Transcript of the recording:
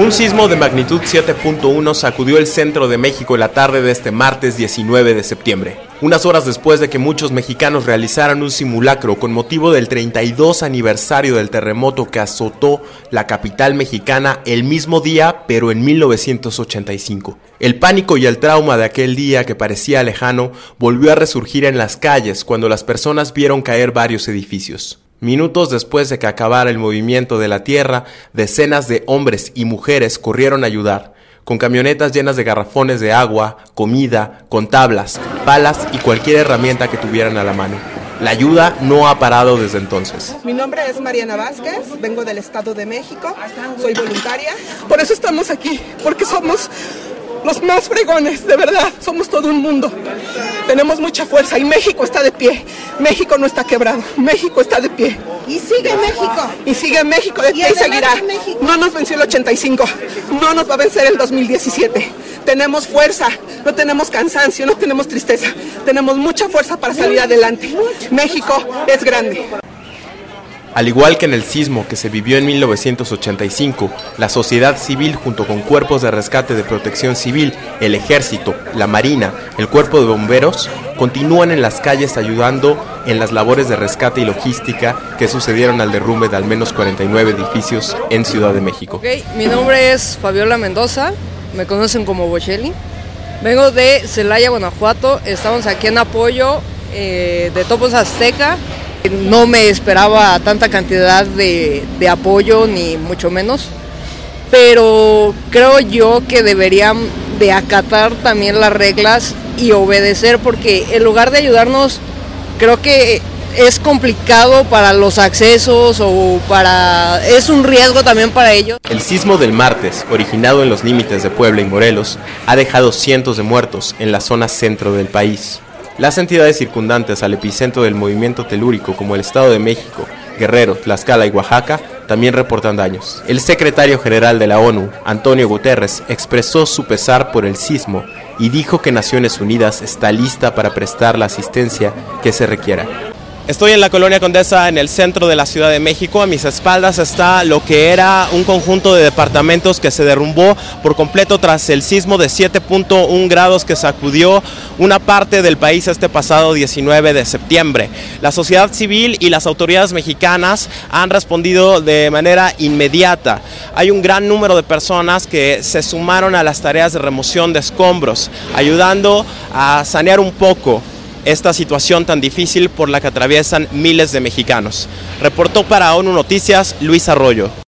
Un sismo de magnitud 7.1 sacudió el centro de México la tarde de este martes 19 de septiembre. Unas horas después de que muchos mexicanos realizaran un simulacro con motivo del 32 aniversario del terremoto que azotó la capital mexicana el mismo día, pero en 1985. El pánico y el trauma de aquel día que parecía lejano volvió a resurgir en las calles cuando las personas vieron caer varios edificios. Minutos después de que acabara el movimiento de la tierra, decenas de hombres y mujeres corrieron a ayudar, con camionetas llenas de garrafones de agua, comida, con tablas, palas y cualquier herramienta que tuvieran a la mano. La ayuda no ha parado desde entonces. Mi nombre es Mariana Vázquez, vengo del Estado de México, soy voluntaria. Por eso estamos aquí, porque somos los más fregones, de verdad, somos todo un mundo. Tenemos mucha fuerza y México está de pie. México no está quebrado, México está de pie. Y sigue México. Y sigue México de pie y, seguirá. No nos venció el 85, no nos va a vencer el 2017. Tenemos fuerza, no tenemos cansancio, no tenemos tristeza. Tenemos mucha fuerza para salir adelante. México es grande. Al igual que en el sismo que se vivió en 1985, la sociedad civil junto con cuerpos de rescate de protección civil, el ejército, la marina, el cuerpo de bomberos, continúan en las calles ayudando en las labores de rescate y logística que sucedieron al derrumbe de al menos 49 edificios en Ciudad de México. mi nombre es Fabiola Mendoza, me conocen como Bocelli. Vengo de Celaya, Guanajuato, estamos aquí en apoyo eh, de Topos Azteca, no me esperaba tanta cantidad de, apoyo, ni mucho menos, pero creo yo que deberían de acatar también las reglas y obedecer, porque en lugar de ayudarnos, creo que es complicado para los accesos o para... es un riesgo también para ellos. El sismo del martes, originado en los límites de Puebla y Morelos, ha dejado cientos de muertos en la zona centro del país. Las entidades circundantes al epicentro del movimiento telúrico, como el Estado de México, Guerrero, Tlaxcala y Oaxaca, también reportan daños. El secretario general de la ONU, Antonio Guterres, expresó su pesar por el sismo y dijo que Naciones Unidas está lista para prestar la asistencia que se requiera. Estoy en la colonia Condesa, en el centro de la Ciudad de México. A mis espaldas está lo que era un conjunto de departamentos que se derrumbó por completo tras el sismo de 7.1 grados que sacudió una parte del país este pasado 19 de septiembre. La sociedad civil y las autoridades mexicanas han respondido de manera inmediata. Hay un gran número de personas que se sumaron a las tareas de remoción de escombros, ayudando a sanear un poco esta situación tan difícil por la que atraviesan miles de mexicanos. Reportó para ONU Noticias Luis Arroyo.